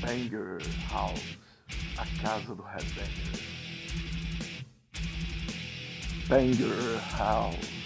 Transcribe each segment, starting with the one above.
Banger House, a casa do Headbanger. Banger House.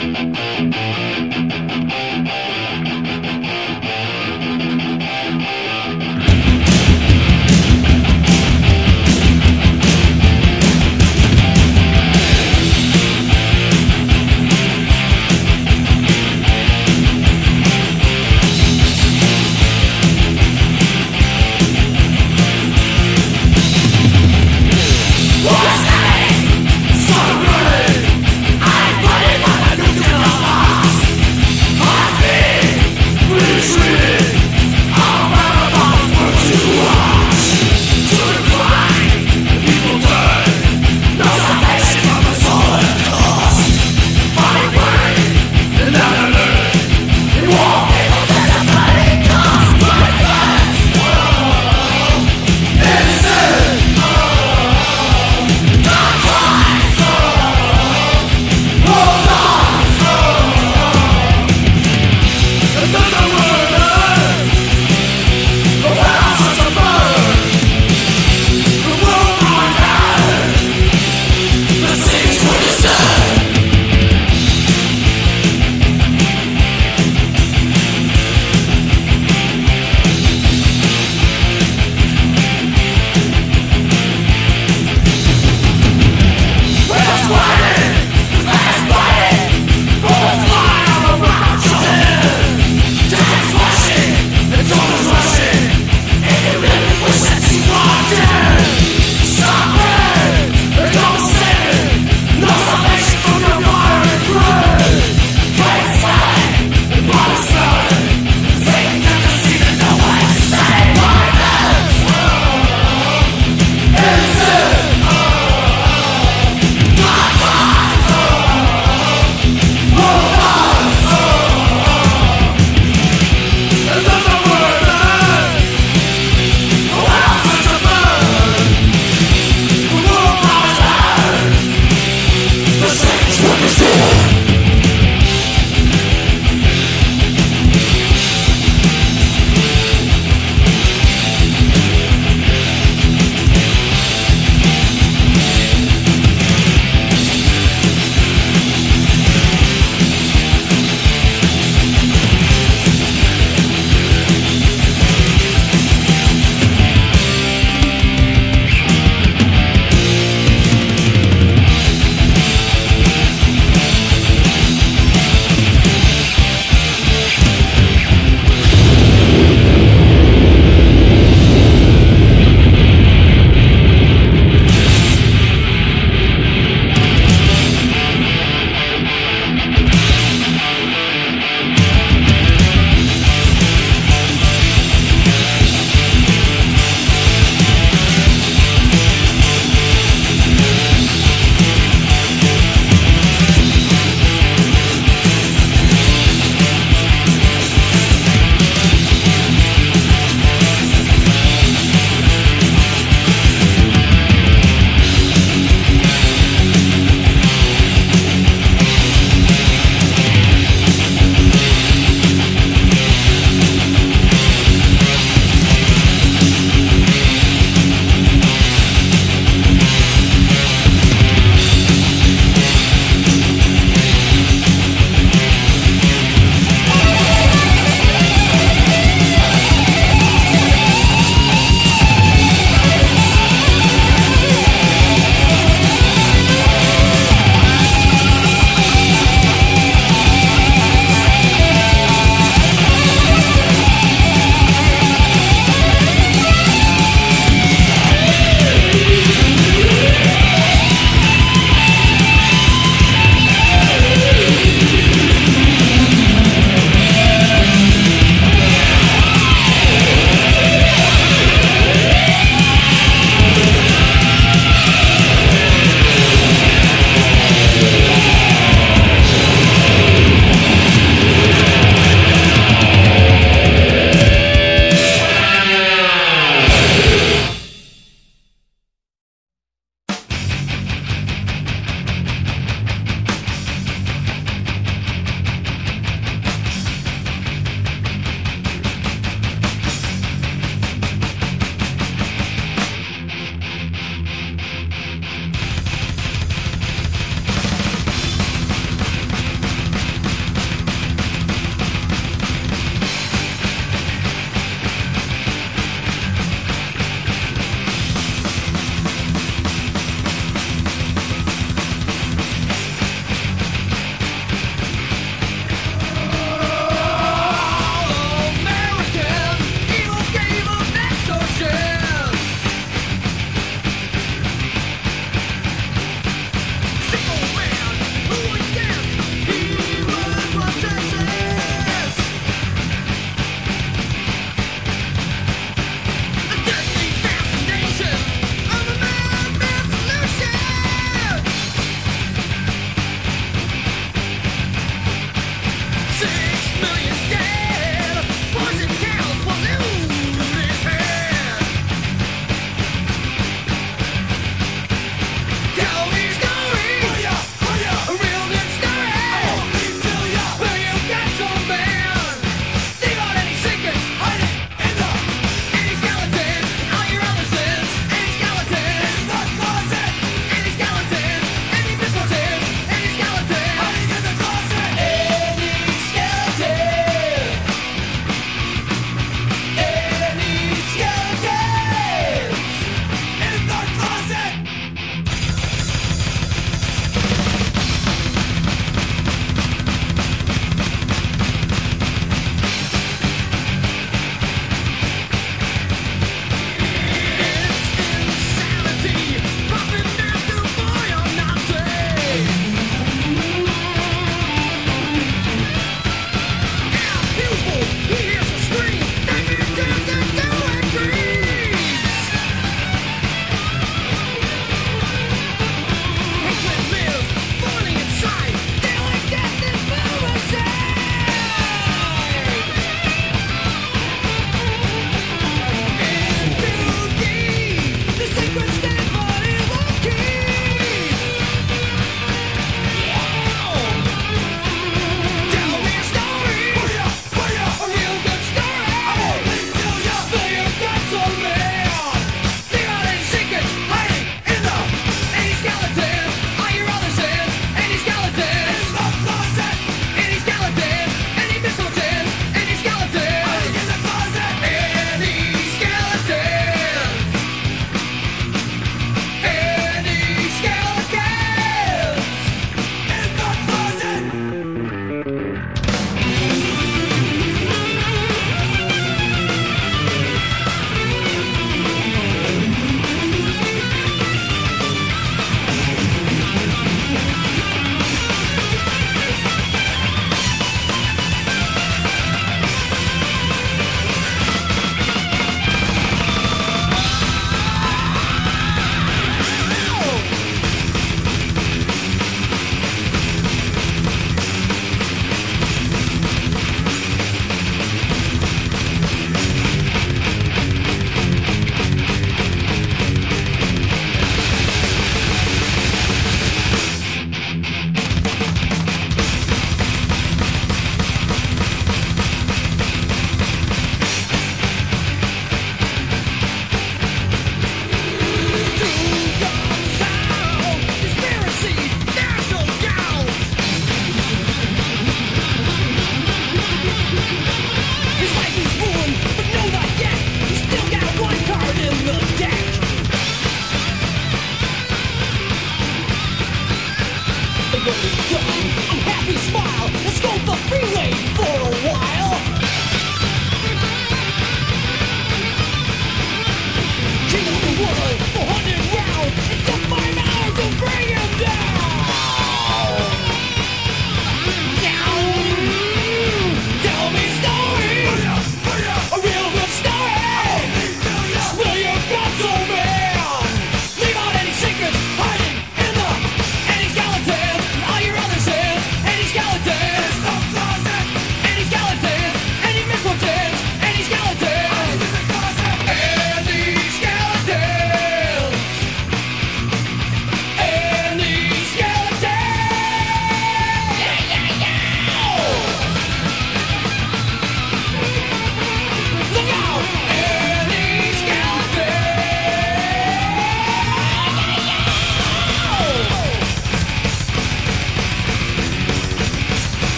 Música